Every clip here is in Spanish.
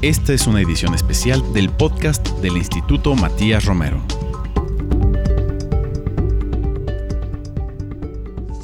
Esta es una edición especial del podcast del Instituto Matías Romero.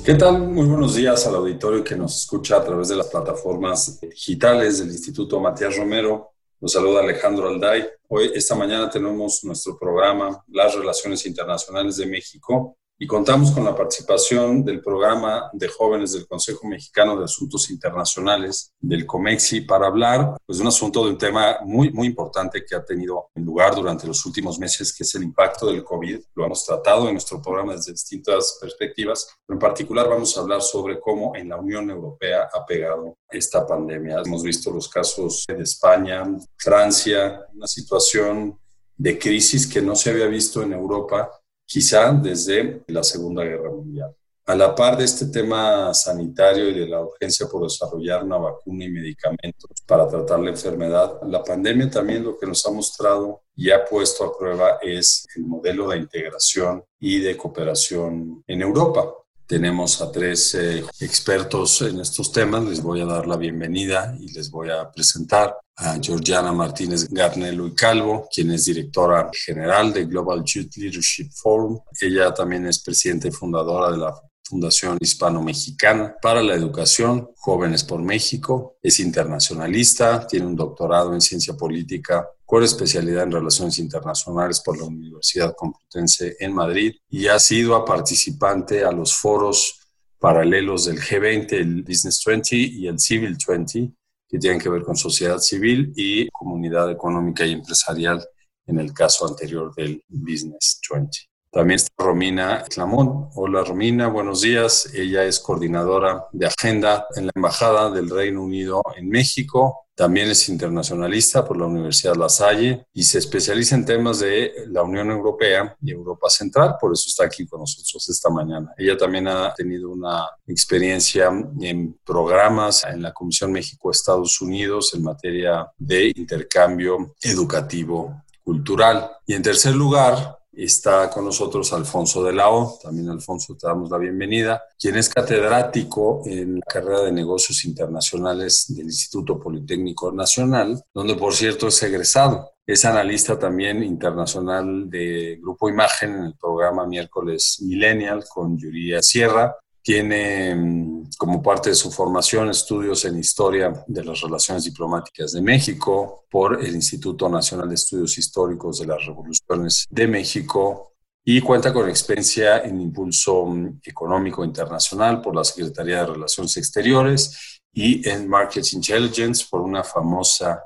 ¿Qué tal? Muy buenos días al auditorio que nos escucha a través de las plataformas digitales del Instituto Matías Romero. Nos saluda Alejandro Alday. Hoy, esta mañana, tenemos nuestro programa Las Relaciones Internacionales de México y contamos con la participación del programa de jóvenes del Consejo Mexicano de Asuntos Internacionales, del COMEXI, para hablar pues, de un asunto, de un tema muy, muy importante que ha tenido lugar durante los últimos meses, que es el impacto del COVID. Lo hemos tratado en nuestro programa desde distintas perspectivas, pero en particular vamos a hablar sobre cómo en la Unión Europea ha pegado esta pandemia. Hemos visto los casos de España, Francia, una situación de crisis que no se había visto en Europa quizá desde la Segunda Guerra Mundial. A la par de este tema sanitario y de la urgencia por desarrollar una vacuna y medicamentos para tratar la enfermedad, la pandemia también lo que nos ha mostrado y ha puesto a prueba es el modelo de integración y de cooperación en Europa. Tenemos a tres eh, expertos en estos temas. Les voy a dar la bienvenida y les voy a presentar a Georgiana Martínez Garnelo y Calvo, quien es directora general de Global Youth Leadership Forum. Ella también es presidenta y fundadora de la Fundación Hispano-Mexicana para la Educación, Jóvenes por México. Es internacionalista, tiene un doctorado en ciencia política con especialidad en relaciones internacionales por la Universidad Complutense en Madrid y ha sido participante a los foros paralelos del G20, el Business 20 y el Civil 20, que tienen que ver con sociedad civil y comunidad económica y empresarial en el caso anterior del Business 20. También está Romina Clamón. Hola Romina, buenos días. Ella es coordinadora de agenda en la Embajada del Reino Unido en México. También es internacionalista por la Universidad La Salle y se especializa en temas de la Unión Europea y Europa Central, por eso está aquí con nosotros esta mañana. Ella también ha tenido una experiencia en programas en la Comisión México-Estados Unidos en materia de intercambio educativo cultural. Y en tercer lugar, Está con nosotros Alfonso de Lao, también Alfonso te damos la bienvenida, quien es catedrático en la carrera de negocios internacionales del Instituto Politécnico Nacional, donde por cierto es egresado. Es analista también internacional de Grupo Imagen en el programa Miércoles Millennial con Yuria Sierra tiene mm, como parte de su formación estudios en historia de las relaciones diplomáticas de México por el Instituto Nacional de Estudios Históricos de las Revoluciones de México y cuenta con experiencia en impulso mm, económico internacional por la Secretaría de Relaciones Exteriores y en Market Intelligence por una famosa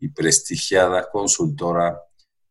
y prestigiada consultora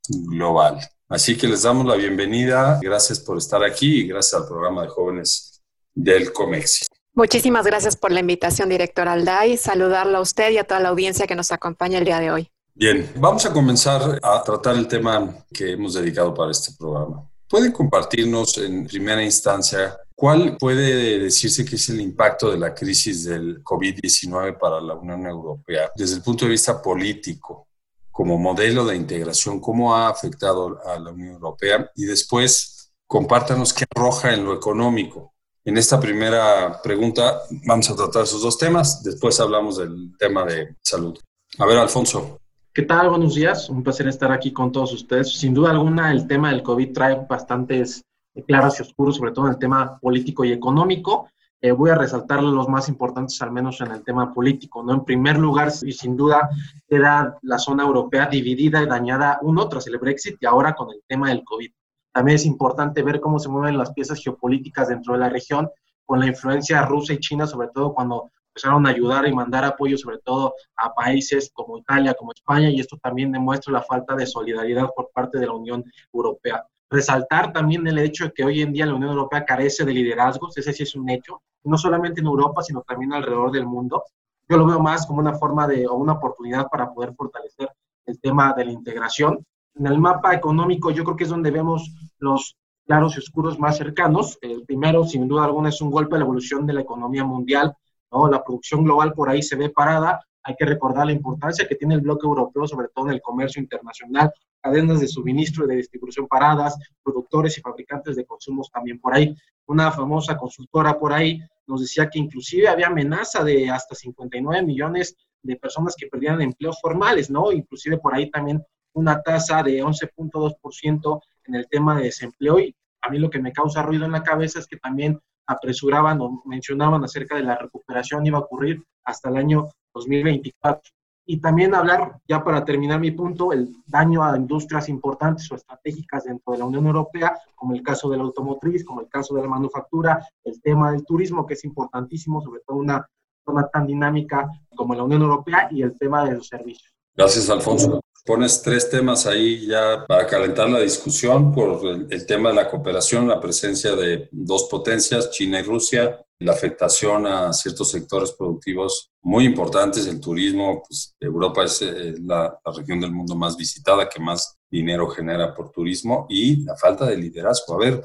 global. Así que les damos la bienvenida. Gracias por estar aquí y gracias al programa de jóvenes del COMEXI. Muchísimas gracias por la invitación, director Alday. Saludarla a usted y a toda la audiencia que nos acompaña el día de hoy. Bien, vamos a comenzar a tratar el tema que hemos dedicado para este programa. ¿Puede compartirnos en primera instancia cuál puede decirse que es el impacto de la crisis del COVID-19 para la Unión Europea desde el punto de vista político, como modelo de integración, cómo ha afectado a la Unión Europea? Y después, compártanos qué arroja en lo económico, en esta primera pregunta vamos a tratar esos dos temas, después hablamos del tema de salud. A ver, Alfonso. ¿Qué tal? Buenos días, un placer estar aquí con todos ustedes. Sin duda alguna, el tema del COVID trae bastantes claros y oscuros, sobre todo en el tema político y económico. Eh, voy a resaltar los más importantes, al menos en el tema político. ¿no? En primer lugar, y sin duda, queda la zona europea dividida y dañada, uno tras el Brexit y ahora con el tema del COVID. También es importante ver cómo se mueven las piezas geopolíticas dentro de la región con la influencia rusa y china, sobre todo cuando empezaron a ayudar y mandar apoyo, sobre todo a países como Italia, como España, y esto también demuestra la falta de solidaridad por parte de la Unión Europea. Resaltar también el hecho de que hoy en día la Unión Europea carece de liderazgos, ese sí es un hecho, no solamente en Europa, sino también alrededor del mundo. Yo lo veo más como una forma de, o una oportunidad para poder fortalecer el tema de la integración en el mapa económico yo creo que es donde vemos los claros y oscuros más cercanos. El primero, sin duda alguna, es un golpe a la evolución de la economía mundial. ¿no? La producción global por ahí se ve parada. Hay que recordar la importancia que tiene el bloque europeo, sobre todo en el comercio internacional, cadenas de suministro y de distribución paradas, productores y fabricantes de consumos también por ahí. Una famosa consultora por ahí nos decía que inclusive había amenaza de hasta 59 millones de personas que perdían empleos formales, ¿no? Inclusive por ahí también una tasa de 11.2% en el tema de desempleo y a mí lo que me causa ruido en la cabeza es que también apresuraban o mencionaban acerca de la recuperación iba a ocurrir hasta el año 2024. Y también hablar, ya para terminar mi punto, el daño a industrias importantes o estratégicas dentro de la Unión Europea, como el caso de la automotriz, como el caso de la manufactura, el tema del turismo, que es importantísimo, sobre todo una zona tan dinámica como la Unión Europea, y el tema de los servicios. Gracias, Alfonso. Pones tres temas ahí ya para calentar la discusión por el, tema de la cooperación, la presencia de dos potencias, China y Rusia, la afectación a ciertos sectores productivos muy importantes, el turismo, pues Europa es eh, la, región del mundo más visitada, que más dinero genera por turismo, y la falta de liderazgo. A ver,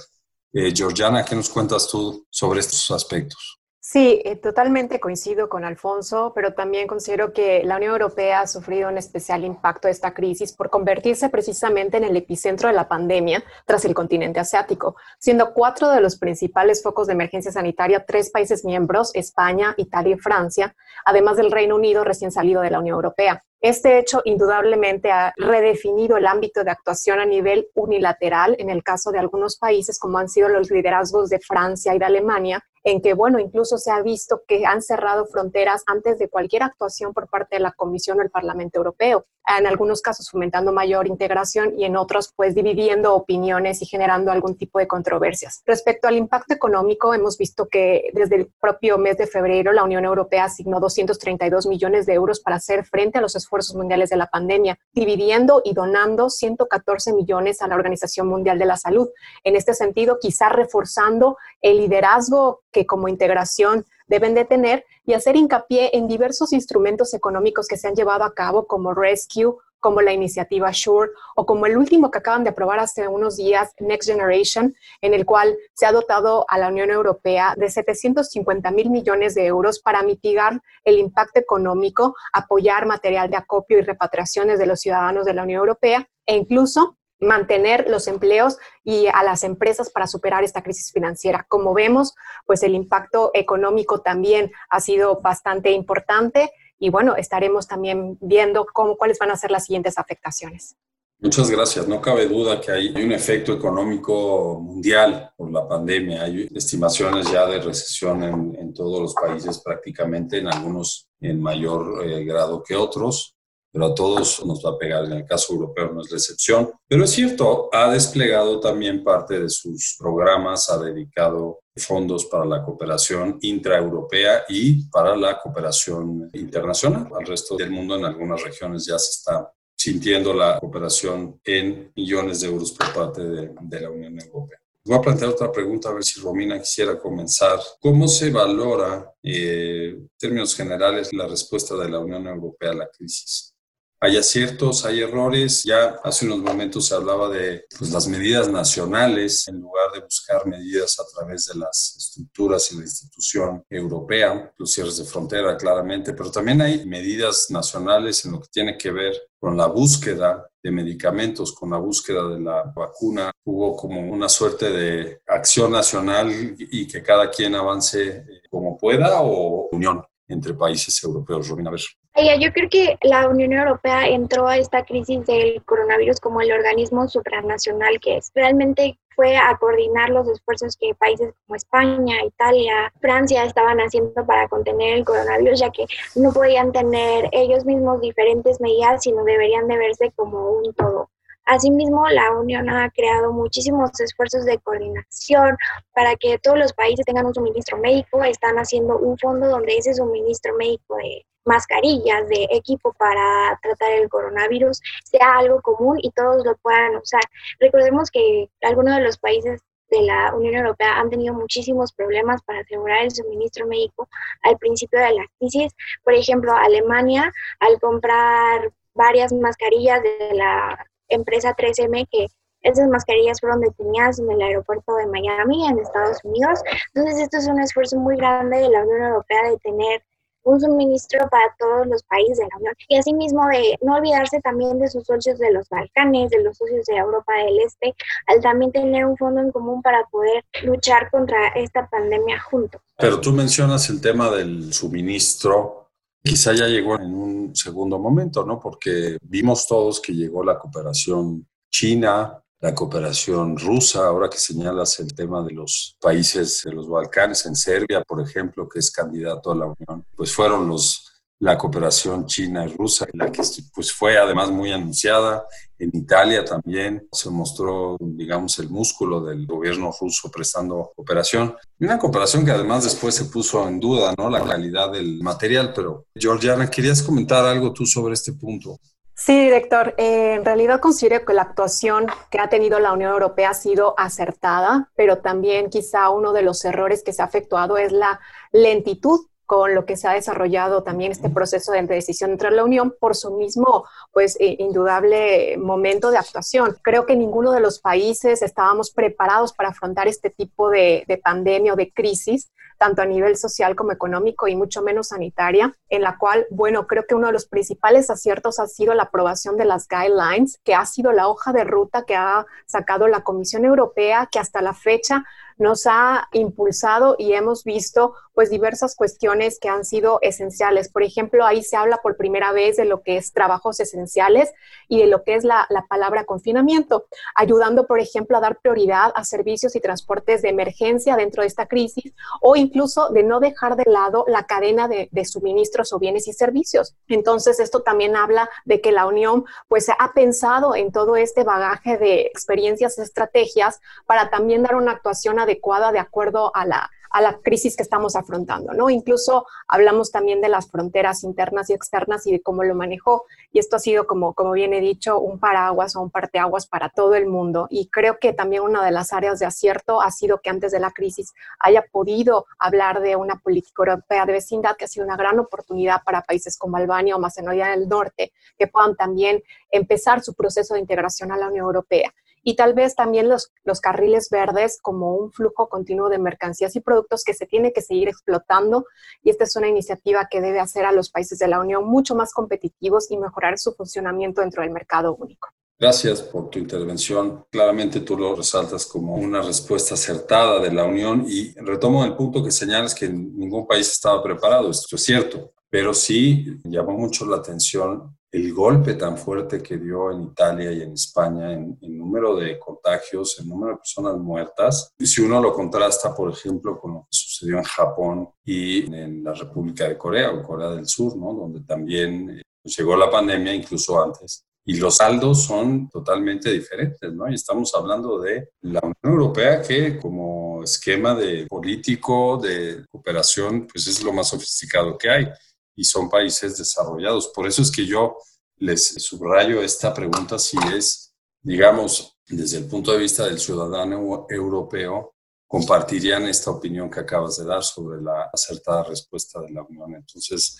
eh, Georgiana, ¿qué nos cuentas tú sobre estos aspectos? Sí, eh, totalmente coincido con Alfonso, pero también considero que la Unión Europea ha sufrido un especial impacto de esta crisis por convertirse precisamente en el epicentro de la pandemia tras el continente asiático, siendo cuatro de los principales focos de emergencia sanitaria tres países miembros, España, Italia y Francia, además del Reino Unido recién salido de la Unión Europea. Este hecho indudablemente ha redefinido el ámbito de actuación a nivel unilateral en el caso de algunos países como han sido los liderazgos de Francia y de Alemania, en que, bueno, incluso se ha visto que han cerrado fronteras antes de cualquier actuación por parte de la Comisión o el Parlamento Europeo en algunos casos fomentando mayor integración y en otros pues dividiendo opiniones y generando algún tipo de controversias. Respecto al impacto económico, hemos visto que desde el propio mes de febrero la Unión Europea asignó 232 millones de euros para hacer frente a los esfuerzos mundiales de la pandemia, dividiendo y donando 114 millones a la Organización Mundial de la Salud. En este sentido, quizá reforzando el liderazgo que como integración deben de tener y hacer hincapié en diversos instrumentos económicos que se han llevado a cabo como Rescue, como la iniciativa SURE o como el último que acaban de aprobar hace unos días, Next Generation, en el cual se ha dotado a la Unión Europea de 750 mil millones de euros para mitigar el impacto económico, apoyar material de acopio y repatriaciones de los ciudadanos de la Unión Europea e incluso mantener los empleos y a las empresas para superar esta crisis financiera. Como vemos, pues el impacto económico también ha sido bastante importante y bueno, estaremos también viendo cómo, cuáles van a ser las siguientes afectaciones. Muchas gracias. No cabe duda que hay un efecto económico mundial por la pandemia. Hay estimaciones ya de recesión en, todos los países prácticamente, en algunos en mayor eh, grado que otros pero a todos nos va a pegar. En el caso europeo no es la excepción. Pero es cierto, ha desplegado también parte de sus programas, ha dedicado fondos para la cooperación intraeuropea y para la cooperación internacional. Al resto del mundo, en algunas regiones ya se está sintiendo la cooperación en millones de euros por parte de, la Unión Europea. Voy a plantear otra pregunta, a ver si Romina quisiera comenzar. ¿Cómo se valora, eh, en términos generales, la respuesta de la Unión Europea a la crisis? Hay aciertos, hay errores. Ya hace unos momentos se hablaba de pues, las medidas nacionales en lugar de buscar medidas a través de las estructuras y la institución europea, los cierres de frontera claramente, pero también hay medidas nacionales en lo que tiene que ver con la búsqueda de medicamentos, con la búsqueda de la vacuna. Hubo como una suerte de acción nacional y que cada quien avance eh, como pueda o unión entre países europeos. Robin, a ver. Yo creo que la Unión Europea entró a esta crisis del coronavirus como el organismo supranacional que es. Realmente fue a coordinar los esfuerzos que países como España, Italia, Francia estaban haciendo para contener el coronavirus, ya que no podían tener ellos mismos diferentes medidas, sino deberían de verse como un todo. Asimismo, la Unión ha creado muchísimos esfuerzos de coordinación para que todos los países tengan un suministro médico. Están haciendo un fondo donde ese suministro médico de mascarillas, de equipo para tratar el coronavirus sea algo común y todos lo puedan usar. Recordemos que algunos de los países de la Unión Europea han tenido muchísimos problemas para asegurar el suministro médico al principio de la crisis. Por ejemplo, Alemania, al comprar varias mascarillas de la empresa 3M que esas mascarillas fueron detenidas en el aeropuerto de Miami, en Estados Unidos. Entonces, esto es un esfuerzo muy grande de la Unión Europea de tener un suministro para todos los países de la Unión y asimismo de no olvidarse también de sus socios de los Balcanes, de los socios de Europa del Este, al también tener un fondo en común para poder luchar contra esta pandemia juntos. Pero tú mencionas el tema del suministro quizá ya llegó en un segundo momento, ¿no? Porque vimos todos que llegó la cooperación china, la cooperación rusa, ahora que señalas el tema de los países de los Balcanes, en Serbia, por ejemplo, que es candidato a la Unión, pues fueron los la cooperación china y rusa, la que pues fue además muy anunciada. En Italia también se mostró, digamos, el músculo del gobierno ruso prestando cooperación. Una cooperación que además después se puso en duda, ¿no? La calidad del material. Pero, Georgiana, ¿querías comentar algo tú sobre este punto? Sí, director. Eh, en realidad considero que la actuación que ha tenido la Unión Europea ha sido acertada, pero también quizá uno de los errores que se ha efectuado es la lentitud con lo que se ha desarrollado también este proceso de decisión entre la Unión por su mismo, pues, eh, indudable momento de actuación. Creo que ninguno de los países estábamos preparados para afrontar este tipo de, de pandemia o de crisis tanto a nivel social como económico y mucho menos sanitaria, en la cual, bueno, creo que uno de los principales aciertos ha sido la aprobación de las guidelines, que ha sido la hoja de ruta que ha sacado la Comisión Europea, que hasta la fecha nos ha impulsado y hemos visto pues diversas cuestiones que han sido esenciales. Por ejemplo, ahí se habla por primera vez de lo que es trabajos esenciales y de lo que es la, la palabra confinamiento, ayudando, por ejemplo, a dar prioridad a servicios y transportes de emergencia dentro de esta crisis o incluso de no dejar de lado la cadena de, suministros o bienes y servicios. Entonces, esto también habla de que la Unión pues ha pensado en todo este bagaje de experiencias, estrategias para también dar una actuación adecuada de acuerdo a la, a la crisis que estamos afrontando, ¿no? Incluso hablamos también de las fronteras internas y externas y de cómo lo manejó. Y esto ha sido, como, como bien he dicho, un paraguas o un parteaguas para todo el mundo. Y creo que también una de las áreas de acierto ha sido que antes de la crisis haya podido hablar de una política europea de vecindad, que ha sido una gran oportunidad para países como Albania o Macedonia del Norte, que puedan también empezar su proceso de integración a la Unión Europea y tal vez también los, los carriles verdes como un flujo continuo de mercancías y productos que se tiene que seguir explotando y esta es una iniciativa que debe hacer a los países de la Unión mucho más competitivos y mejorar su funcionamiento dentro del mercado único. Gracias por tu intervención. Claramente tú lo resaltas como una respuesta acertada de la Unión y retomo el punto que señalas que ningún país estaba preparado. Esto es cierto, pero sí llamó mucho la atención el golpe tan fuerte que dio en Italia y en España en, número de contagios, en número de personas muertas. Si uno lo contrasta, por ejemplo, con lo que sucedió en Japón y en la República de Corea o Corea del Sur, ¿no? donde también eh, llegó la pandemia incluso antes. Y los saldos son totalmente diferentes, ¿no? Y estamos hablando de la Unión Europea que como esquema de político de cooperación, pues es lo más sofisticado que hay y son países desarrollados. Por eso es que yo les subrayo esta pregunta si es, digamos, desde el punto de vista del ciudadano europeo, compartirían esta opinión que acabas de dar sobre la acertada respuesta de la Unión. Entonces,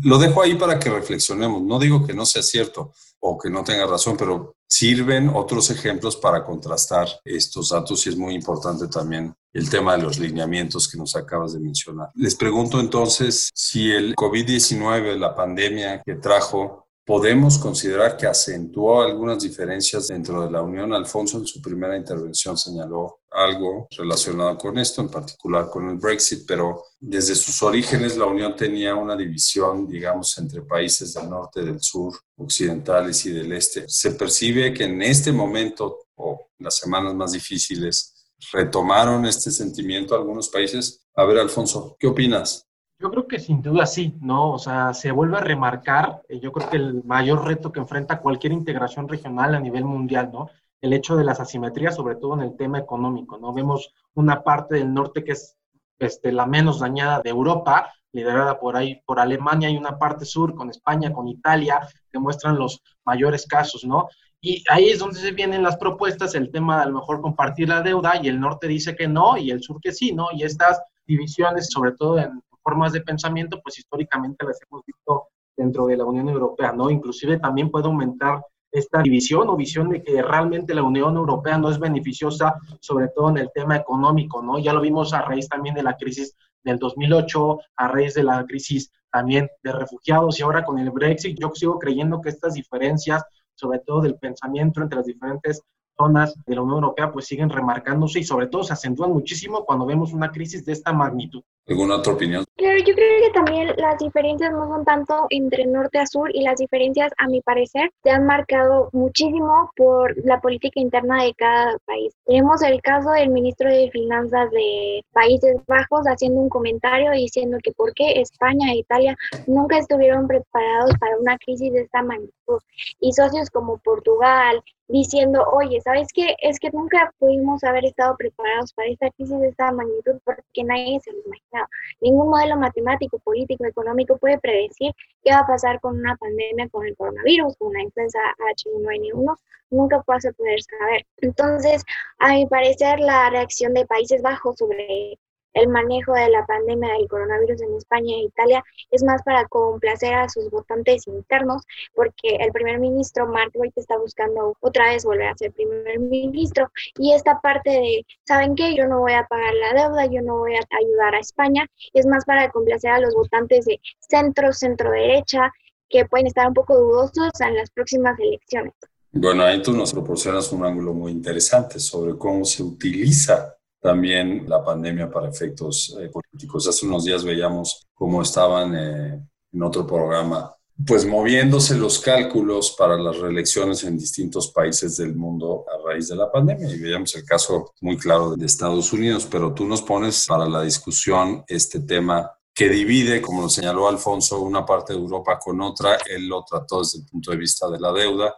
lo dejo ahí para que reflexionemos. No digo que no sea cierto o que no tenga razón, pero sirven otros ejemplos para contrastar estos datos y es muy importante también el tema de los lineamientos que nos acabas de mencionar. Les pregunto entonces si el COVID-19, la pandemia que trajo podemos considerar que acentuó algunas diferencias dentro de la Unión. Alfonso en su primera intervención señaló algo relacionado con esto, en particular con el Brexit, pero desde sus orígenes la Unión tenía una división, digamos, entre países del norte, del sur, occidentales y del este. Se percibe que en este momento o las semanas más difíciles retomaron este sentimiento algunos países. A ver, Alfonso, ¿qué opinas? Yo creo que sin duda sí, ¿no? O sea, se vuelve a remarcar, eh, yo creo que el mayor reto que enfrenta cualquier integración regional a nivel mundial, ¿no? El hecho de las asimetrías, sobre todo en el tema económico, ¿no? Vemos una parte del norte que es este, la menos dañada de Europa, liderada por ahí por Alemania, y una parte sur con España, con Italia, que muestran los mayores casos, ¿no? Y ahí es donde se vienen las propuestas, el tema de a lo mejor compartir la deuda, y el norte dice que no, y el sur que sí, ¿no? Y estas divisiones, sobre todo en formas de pensamiento, pues históricamente las hemos visto dentro de la Unión Europea, ¿no? Inclusive también puede aumentar esta división o visión de que realmente la Unión Europea no es beneficiosa, sobre todo en el tema económico, ¿no? Ya lo vimos a raíz también de la crisis del 2008, a raíz de la crisis también de refugiados y ahora con el Brexit, yo sigo creyendo que estas diferencias, sobre todo del pensamiento entre las diferentes zonas de la Unión Europea pues siguen remarcándose y sobre todo se acentúan muchísimo cuando vemos una crisis de esta magnitud. ¿Alguna otra opinión? Claro, yo creo que también las diferencias no son tanto entre norte a sur y las diferencias, a mi parecer, se han marcado muchísimo por la política interna de cada país. Tenemos el caso del ministro de Finanzas de Países Bajos haciendo un comentario diciendo que por qué España e Italia nunca estuvieron preparados para una crisis de esta magnitud. Y socios como Portugal, diciendo, oye, ¿sabes qué? Es que nunca pudimos haber estado preparados para esta crisis de esta magnitud porque nadie se lo imaginaba. Ningún modelo matemático, político, económico puede predecir qué va a pasar con una pandemia, con el coronavirus, con una influenza H1N1. Nunca vas a poder saber. Entonces, a mi parecer, la reacción de Países Bajos sobre el manejo de la pandemia del coronavirus en España e Italia es más para complacer a sus votantes internos, porque el primer ministro Mark está buscando otra vez volver a ser primer ministro. Y esta parte de, ¿saben qué? Yo no voy a pagar la deuda, yo no voy a ayudar a España, es más para complacer a los votantes de centro, centro derecha, que pueden estar un poco dudosos en las próximas elecciones. Bueno, ahí tú nos proporcionas un ángulo muy interesante sobre cómo se utiliza también la pandemia para efectos eh, políticos. Hace unos días veíamos cómo estaban eh, en otro programa, pues moviéndose los cálculos para las reelecciones en distintos países del mundo a raíz de la pandemia. Y veíamos el caso muy claro de Estados Unidos, pero tú nos pones para la discusión este tema que divide, como lo señaló Alfonso, una parte de Europa con otra. Él lo trató desde el punto de vista de la deuda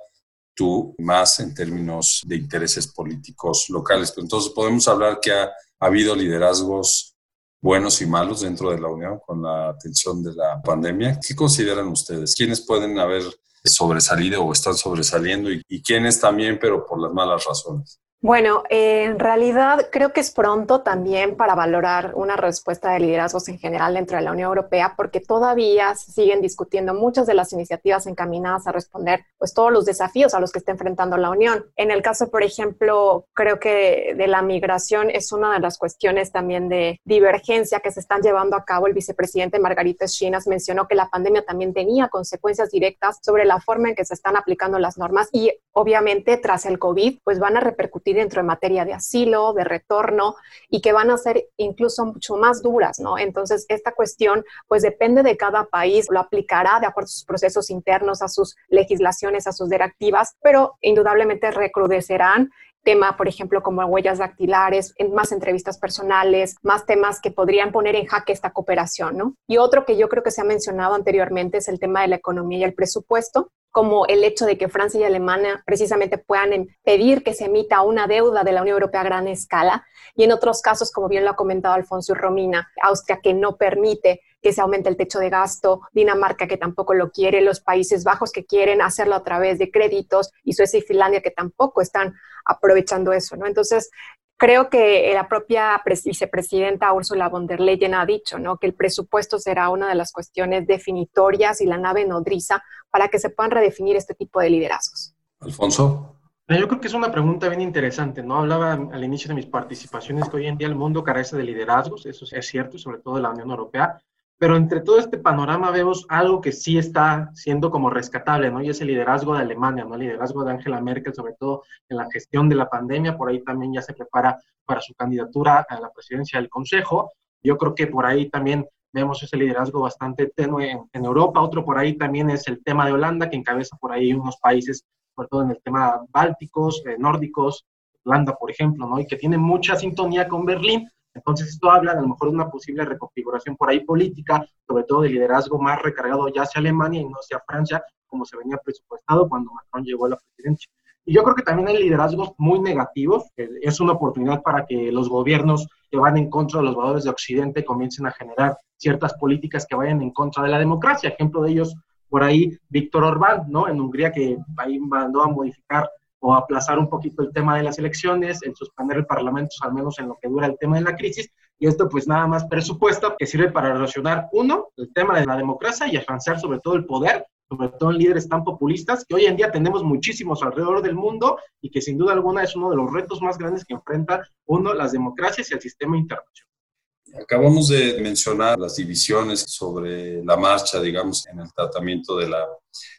tú más en términos de intereses políticos locales. entonces podemos hablar que ha, habido liderazgos buenos y malos dentro de la Unión con la atención de la pandemia. ¿Qué consideran ustedes? ¿Quiénes pueden haber sobresalido o están sobresaliendo y, y quiénes también, pero por las malas razones? Bueno, en realidad creo que es pronto también para valorar una respuesta de liderazgos en general dentro de la Unión Europea, porque todavía se siguen discutiendo muchas de las iniciativas encaminadas a responder pues todos los desafíos a los que está enfrentando la Unión. En el caso, por ejemplo, creo que de la migración es una de las cuestiones también de divergencia que se están llevando a cabo. El vicepresidente Margarita Chinas mencionó que la pandemia también tenía consecuencias directas sobre la forma en que se están aplicando las normas y obviamente tras el COVID pues van a repercutir dentro de materia de asilo, de retorno y que van a ser incluso mucho más duras, ¿no? Entonces, esta cuestión pues depende de cada país, lo aplicará de acuerdo a sus procesos internos, a sus legislaciones, a sus directivas, pero indudablemente recrudecerán tema, por ejemplo, como huellas dactilares, más entrevistas personales, más temas que podrían poner en jaque esta cooperación, ¿no? Y otro que yo creo que se ha mencionado anteriormente es el tema de la economía y el presupuesto como el hecho de que Francia y Alemania precisamente puedan pedir que se emita una deuda de la Unión Europea a gran escala, y en otros casos, como bien lo ha comentado Alfonso Romina, Austria que no permite que se aumente el techo de gasto, Dinamarca que tampoco lo quiere, los Países Bajos que quieren hacerlo a través de créditos y Suecia y Finlandia que tampoco están aprovechando eso, ¿no? Entonces, Creo que la propia vicepresidenta Ursula von der Leyen ha dicho ¿no? que el presupuesto será una de las cuestiones definitorias y la nave nodriza para que se puedan redefinir este tipo de liderazgos. Alfonso. Yo creo que es una pregunta bien interesante, ¿no? Hablaba al inicio de mis participaciones que hoy en día el mundo carece de liderazgos, eso es cierto, sobre todo de la Unión Europea, pero entre todo este panorama vemos algo que sí está siendo como rescatable, ¿no? Y es el liderazgo de Alemania, ¿no? El liderazgo de Angela Merkel, sobre todo en la gestión de la pandemia. Por ahí también ya se prepara para su candidatura a la presidencia del Consejo. Yo creo que por ahí también vemos ese liderazgo bastante tenue en, Europa. Otro por ahí también es el tema de Holanda, que encabeza por ahí unos países, sobre todo en el tema bálticos, eh, nórdicos, Holanda, por ejemplo, ¿no? Y que tiene mucha sintonía con Berlín, entonces, esto habla a lo mejor de una posible reconfiguración por ahí política, sobre todo de liderazgo más recargado ya hacia Alemania y no hacia Francia, como se venía presupuestado cuando Macron llegó a la presidencia. Y yo creo que también hay liderazgos muy negativos. Es una oportunidad para que los gobiernos que van en contra de los valores de Occidente comiencen a generar ciertas políticas que vayan en contra de la democracia. Ejemplo de ellos, por ahí, Víctor Orbán, ¿no? En Hungría, que ahí mandó a modificar o aplazar un poquito el tema de las elecciones, el suspender el Parlamento, al menos en lo que dura el tema de la crisis, y esto pues nada más presupuesto que sirve para relacionar, uno, el tema de la democracia y afianzar sobre todo el poder, sobre todo en líderes tan populistas, que hoy en día tenemos muchísimos alrededor del mundo y que sin duda alguna es uno de los retos más grandes que enfrenta uno, las democracias y el sistema internacional. Acabamos de mencionar las divisiones sobre la marcha, digamos, en el tratamiento de la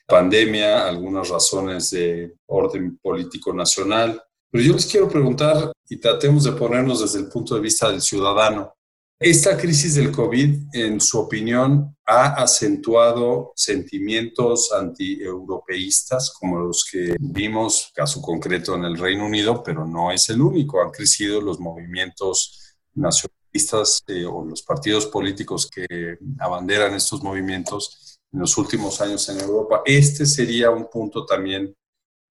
pandemia, algunas razones de orden político nacional, Pero yo les quiero preguntar y tratemos de ponernos desde el punto de vista del ciudadano. Esta crisis del COVID, en su opinión, ha acentuado sentimientos anti-europeístas como los que vimos, caso concreto en el Reino Unido, pero no es el único. Han crecido los movimientos eh, o los partidos políticos que abanderan estos movimientos en los últimos años en Europa. Este sería un punto también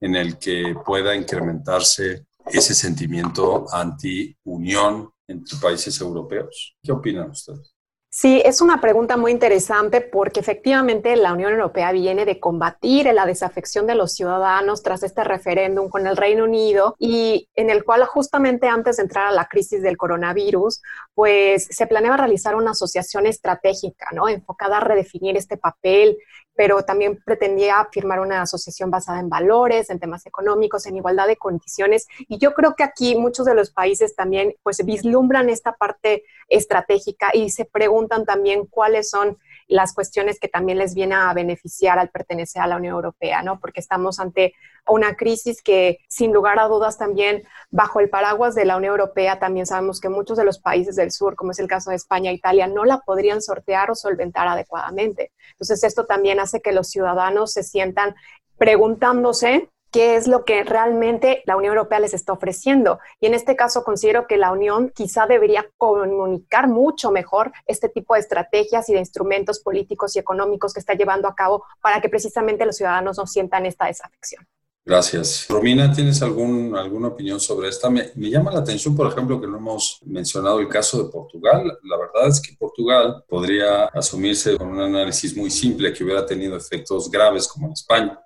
en el que pueda incrementarse ese sentimiento anti-unión entre países europeos. ¿Qué opinan ustedes? Sí, es una pregunta muy interesante porque efectivamente la Unión Europea viene de combatir la desafección de los ciudadanos tras este referéndum con el Reino Unido y en el cual justamente antes de entrar a la crisis del coronavirus, pues se planeaba realizar una asociación estratégica, ¿no? Enfocada a redefinir este papel pero también pretendía firmar una asociación basada en valores, en temas económicos, en igualdad de condiciones. Y yo creo que aquí muchos de los países también pues vislumbran esta parte estratégica y se preguntan también cuáles son las cuestiones que también les viene a beneficiar al pertenecer a la Unión Europea, ¿no? Porque estamos ante una crisis que sin lugar a dudas también bajo el paraguas de la Unión Europea también sabemos que muchos de los países del sur, como es el caso de España e Italia, no la podrían sortear o solventar adecuadamente. Entonces esto también hace que los ciudadanos se sientan preguntándose qué es lo que realmente la Unión Europea les está ofreciendo. Y en este caso considero que la Unión quizá debería comunicar mucho mejor este tipo de estrategias y de instrumentos políticos y económicos que está llevando a cabo para que precisamente los ciudadanos no sientan esta desafección. Gracias. Romina, ¿tienes algún, alguna opinión sobre esta? Me, me, llama la atención, por ejemplo, que no hemos mencionado el caso de Portugal. La verdad es que Portugal podría asumirse con un análisis muy simple que hubiera tenido efectos graves como en España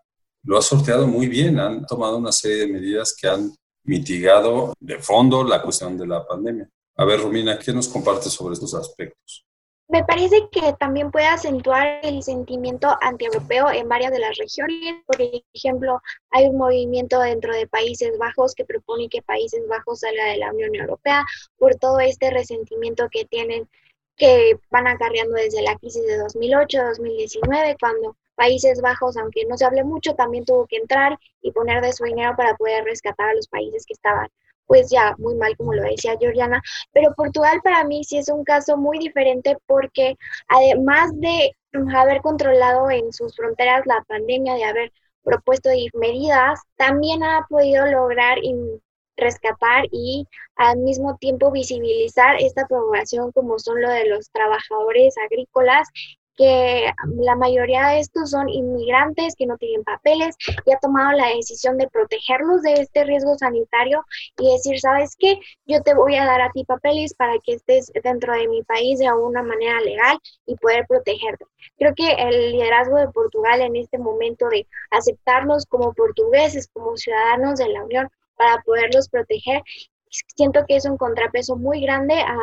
lo ha sorteado muy bien. Han tomado una serie de medidas que han mitigado de fondo la cuestión de la pandemia. A ver, Romina, ¿qué nos compartes sobre estos aspectos? Me parece que también puede acentuar el sentimiento antieuropeo en varias de las regiones. Por ejemplo, hay un movimiento dentro de Países Bajos que propone que Países Bajos salga de la Unión Europea por todo este resentimiento que tienen, que van acarreando desde la crisis de 2008-2019, cuando Países Bajos, aunque no se hable mucho, también tuvo que entrar y poner de su dinero para poder rescatar a los países que estaban pues ya muy mal, como lo decía Georgiana. Pero Portugal para mí sí es un caso muy diferente porque además de haber controlado en sus fronteras la pandemia, de haber propuesto medidas, también ha podido lograr rescatar y al mismo tiempo visibilizar esta población como son lo de los trabajadores agrícolas que la mayoría de estos son inmigrantes que no tienen papeles y ha tomado la decisión de protegerlos de este riesgo sanitario y decir, ¿sabes qué? Yo te voy a dar a ti papeles para que estés dentro de mi país de alguna manera legal y poder protegerte. Creo que el liderazgo de Portugal en este momento de aceptarlos como portugueses, como ciudadanos de la Unión, para poderlos proteger, siento que es un contrapeso muy grande a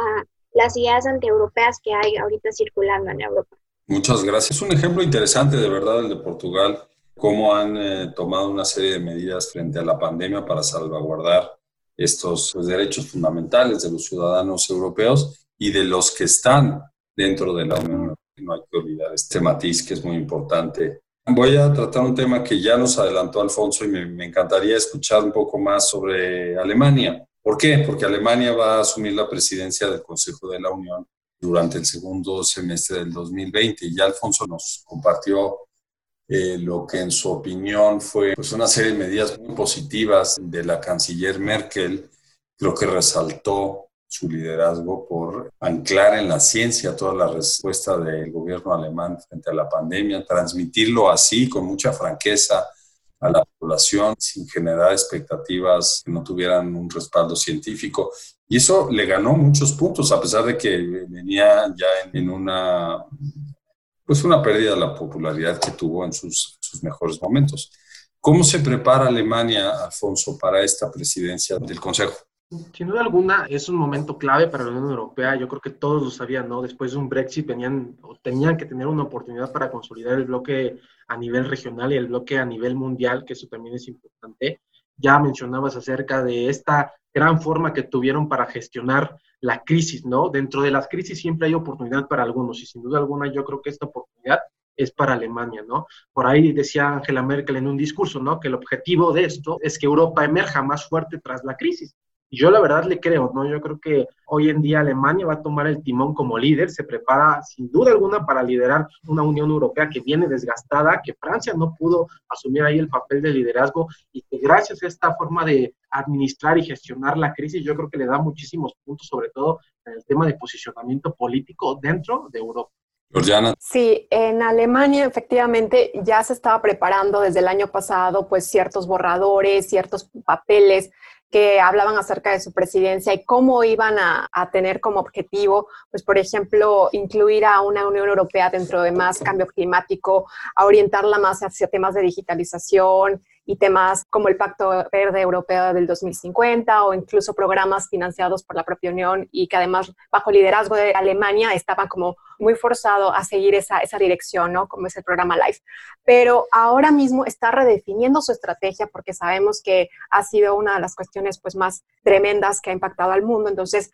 las ideas antieuropeas que hay ahorita circulando en Europa. Muchas gracias. Es un ejemplo interesante, de verdad, el de Portugal, cómo han eh, tomado una serie de medidas frente a la pandemia para salvaguardar estos pues, derechos fundamentales de los ciudadanos europeos y de los que están dentro de la Unión No hay que olvidar este matiz que es muy importante. Voy a tratar un tema que ya nos adelantó Alfonso y me, me encantaría escuchar un poco más sobre Alemania. ¿Por qué? Porque Alemania va a asumir la presidencia del Consejo de la Unión durante el segundo semestre del 2020. Y ya Alfonso nos compartió eh, lo que en su opinión fue pues, una serie de medidas muy positivas de la canciller Merkel. Creo que resaltó su liderazgo por anclar en la ciencia toda la respuesta del gobierno alemán frente a la pandemia, transmitirlo así con mucha franqueza a la población sin generar expectativas que no tuvieran un respaldo científico. Y eso le ganó muchos puntos, a pesar de que venía ya en, una, pues una pérdida de la popularidad que tuvo en sus, sus mejores momentos. ¿Cómo se prepara Alemania, Alfonso, para esta presidencia del Consejo? Sin duda alguna, es un momento clave para la Unión Europea. Yo creo que todos lo sabían, ¿no? Después de un Brexit venían o tenían que tener una oportunidad para consolidar el bloque a nivel regional y el bloque a nivel mundial, que eso también es importante. Ya mencionabas acerca de esta gran forma que tuvieron para gestionar la crisis, ¿no? Dentro de las crisis siempre hay oportunidad para algunos y sin duda alguna yo creo que esta oportunidad es para Alemania, ¿no? Por ahí decía Angela Merkel en un discurso, ¿no? Que el objetivo de esto es que Europa emerja más fuerte tras la crisis. Yo la verdad le creo, ¿no? Yo creo que hoy en día Alemania va a tomar el timón como líder, se prepara sin duda alguna para liderar una Unión Europea que viene desgastada, que Francia no pudo asumir ahí el papel de liderazgo y que gracias a esta forma de administrar y gestionar la crisis, yo creo que le da muchísimos puntos, sobre todo en el tema de posicionamiento político dentro de Europa. Georgiana. Sí, en Alemania efectivamente ya se estaba preparando desde el año pasado pues ciertos borradores, ciertos papeles que hablaban acerca de su presidencia y cómo iban a, tener como objetivo, pues por ejemplo, incluir a una Unión Europea dentro de más cambio climático, a orientarla más hacia temas de digitalización y temas como el Pacto Verde Europeo del 2050 o incluso programas financiados por la propia Unión y que además bajo liderazgo de Alemania estaban como muy forzado a seguir esa, esa dirección, ¿no? Como es el programa LIFE. Pero ahora mismo está redefiniendo su estrategia porque sabemos que ha sido una de las cuestiones pues más tremendas que ha impactado al mundo. Entonces,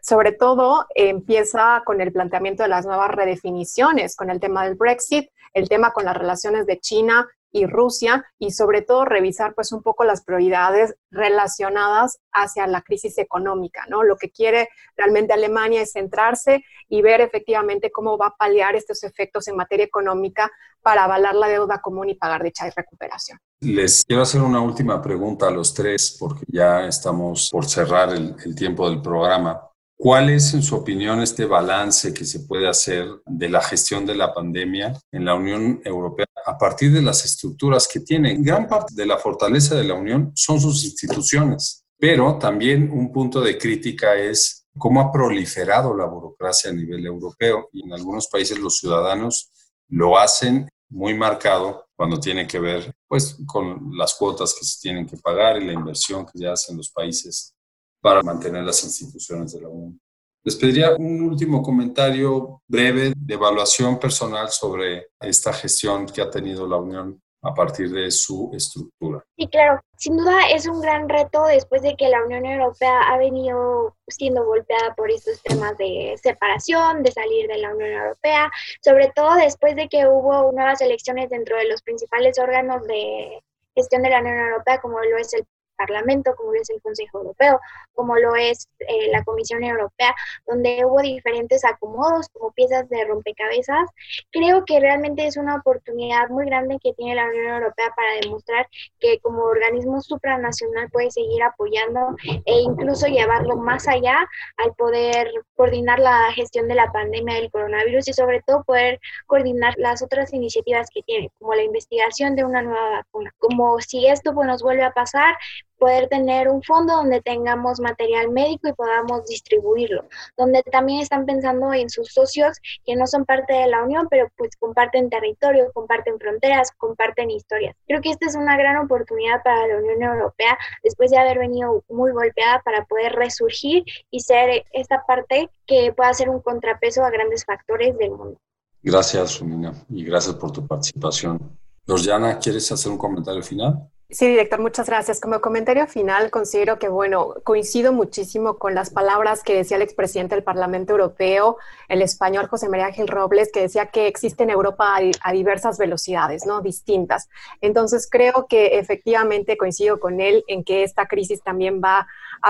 sobre todo empieza con el planteamiento de las nuevas redefiniciones, con el tema del Brexit, el tema con las relaciones de China y Rusia y sobre todo revisar pues un poco las prioridades relacionadas hacia la crisis económica, ¿no? Lo que quiere realmente Alemania es centrarse y ver efectivamente cómo va a paliar estos efectos en materia económica para avalar la deuda común y pagar dicha recuperación. Les quiero hacer una última pregunta a los tres porque ya estamos por cerrar el, el tiempo del programa. ¿Cuál es, en su opinión, este balance que se puede hacer de la gestión de la pandemia en la Unión Europea a partir de las estructuras que tiene? Gran parte de la fortaleza de la Unión son sus instituciones, pero también un punto de crítica es cómo ha proliferado la burocracia a nivel europeo y en algunos países los ciudadanos lo hacen muy marcado cuando tiene que ver pues con las cuotas que se tienen que pagar y la inversión que se hace en los países para mantener las instituciones de la Unión. Les pediría un último comentario breve de evaluación personal sobre esta gestión que ha tenido la Unión a partir de su estructura. Sí, claro. Sin duda es un gran reto después de que la Unión Europea ha venido siendo golpeada por estos temas de separación, de salir de la Unión Europea, sobre todo después de que hubo nuevas elecciones dentro de los principales órganos de gestión de la Unión Europea, como lo es el Parlamento, como lo es el Consejo Europeo, como lo es eh, la Comisión Europea, donde hubo diferentes acomodos como piezas de rompecabezas. Creo que realmente es una oportunidad muy grande que tiene la Unión Europea para demostrar que como organismo supranacional puede seguir apoyando e incluso llevarlo más allá al poder coordinar la gestión de la pandemia del coronavirus y sobre todo poder coordinar las otras iniciativas que tiene, como la investigación de una nueva vacuna. Como si esto pues, nos vuelve a pasar, poder tener un fondo donde tengamos material médico y podamos distribuirlo, donde también están pensando en sus socios que no son parte de la Unión, pero pues comparten territorio, comparten fronteras, comparten historias. Creo que esta es una gran oportunidad para la Unión Europea después de haber venido muy golpeada para poder resurgir y ser esta parte que pueda ser un contrapeso a grandes factores del mundo. Gracias, Romina, y gracias por tu participación. Georgiana, ¿quieres hacer un comentario final? Sí, director, muchas gracias. Como comentario final, considero que, bueno, coincido muchísimo con las palabras que decía el expresidente del Parlamento Europeo, el español José María Gil Robles, que decía que existe en Europa a, diversas velocidades, ¿no? Distintas. Entonces, creo que efectivamente coincido con él en que esta crisis también va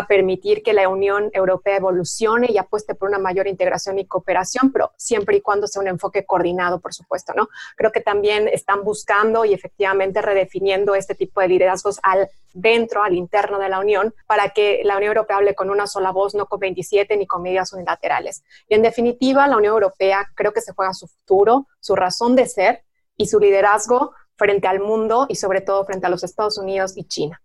permitir que la Unión Europea evolucione y apueste por una mayor integración y cooperación, pero siempre y cuando sea un enfoque coordinado, por supuesto, ¿no? Creo que también están buscando y efectivamente redefiniendo este tipo de liderazgos al dentro, al interno de la Unión, para que la Unión Europea hable con una sola voz, no con 27 ni con medidas unilaterales. Y en definitiva, la Unión Europea creo que se juega su futuro, su razón de ser y su liderazgo frente al mundo y sobre todo frente a los Estados Unidos y China.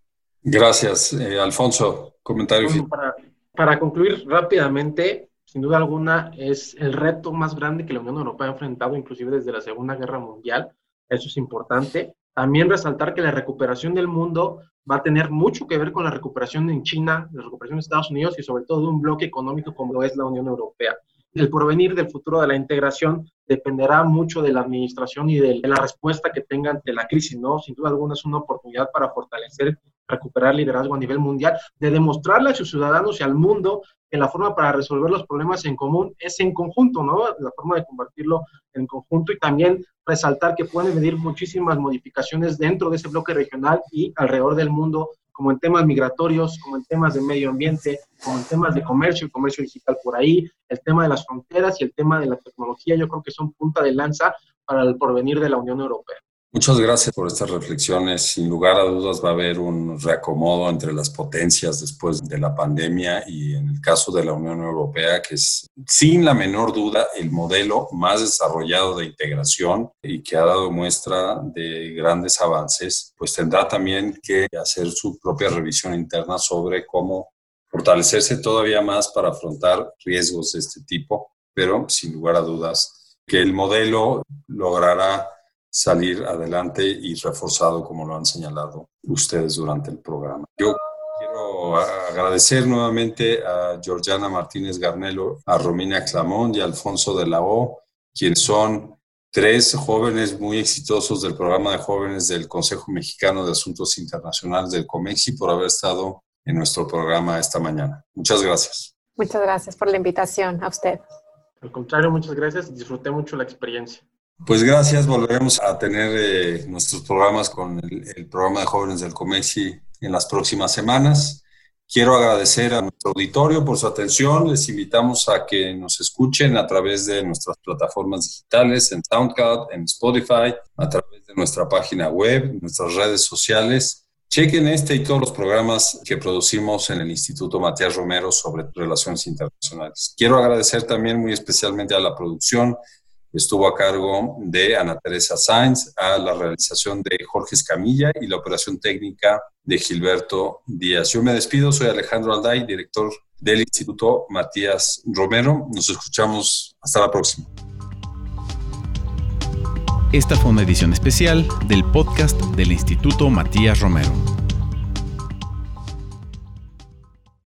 Gracias, eh, Alfonso. Comentario final. Para, para concluir rápidamente, sin duda alguna, es el reto más grande que la Unión Europea ha enfrentado, inclusive desde la Segunda Guerra Mundial. Eso es importante. También resaltar que la recuperación del mundo va a tener mucho que ver con la recuperación en China, la recuperación en Estados Unidos y sobre todo de un bloque económico como lo es la Unión Europea. El porvenir del futuro de la integración dependerá mucho de la administración y de la respuesta que tenga ante la crisis, ¿no? Sin duda alguna es una oportunidad para fortalecer recuperar liderazgo a nivel mundial, de demostrarle a sus ciudadanos y al mundo que la forma para resolver los problemas en común es en conjunto, ¿no? La forma de convertirlo en conjunto y también resaltar que pueden venir muchísimas modificaciones dentro de ese bloque regional y alrededor del mundo, como en temas migratorios, como en temas de medio ambiente, como en temas de comercio y comercio digital por ahí, el tema de las fronteras y el tema de la tecnología, yo creo que son punta de lanza para el porvenir de la Unión Europea. Muchas gracias por estas reflexiones. Sin lugar a dudas va a haber un reacomodo entre las potencias después de la pandemia y en el caso de la Unión Europea, que es sin la menor duda el modelo más desarrollado de integración y que ha dado muestra de grandes avances, pues tendrá también que hacer su propia revisión interna sobre cómo fortalecerse todavía más para afrontar riesgos de este tipo, pero sin lugar a dudas que el modelo logrará salir adelante y reforzado, como lo han señalado ustedes durante el programa. Yo quiero agradecer nuevamente a Georgiana Martínez Garnelo, a Romina Clamón y a Alfonso de la O, quienes son tres jóvenes muy exitosos del programa de jóvenes del Consejo Mexicano de Asuntos Internacionales del COMEXI por haber estado en nuestro programa esta mañana. Muchas gracias. Muchas gracias por la invitación a usted. Al contrario, muchas gracias. Disfruté mucho la experiencia. Pues gracias, volveremos a tener eh, nuestros programas con el, programa de jóvenes del Comexi en las próximas semanas. Quiero agradecer a nuestro auditorio por su atención. Les invitamos a que nos escuchen a través de nuestras plataformas digitales, en SoundCloud, en Spotify, a través de nuestra página web, nuestras redes sociales. Chequen este y todos los programas que producimos en el Instituto Matías Romero sobre relaciones internacionales. Quiero agradecer también muy especialmente a la producción estuvo a cargo de Ana Teresa Sainz, a la realización de Jorge Escamilla y la operación técnica de Gilberto Díaz. Yo me despido, soy Alejandro Alday, director del Instituto Matías Romero. Nos escuchamos hasta la próxima. Esta fue una edición especial del podcast del Instituto Matías Romero.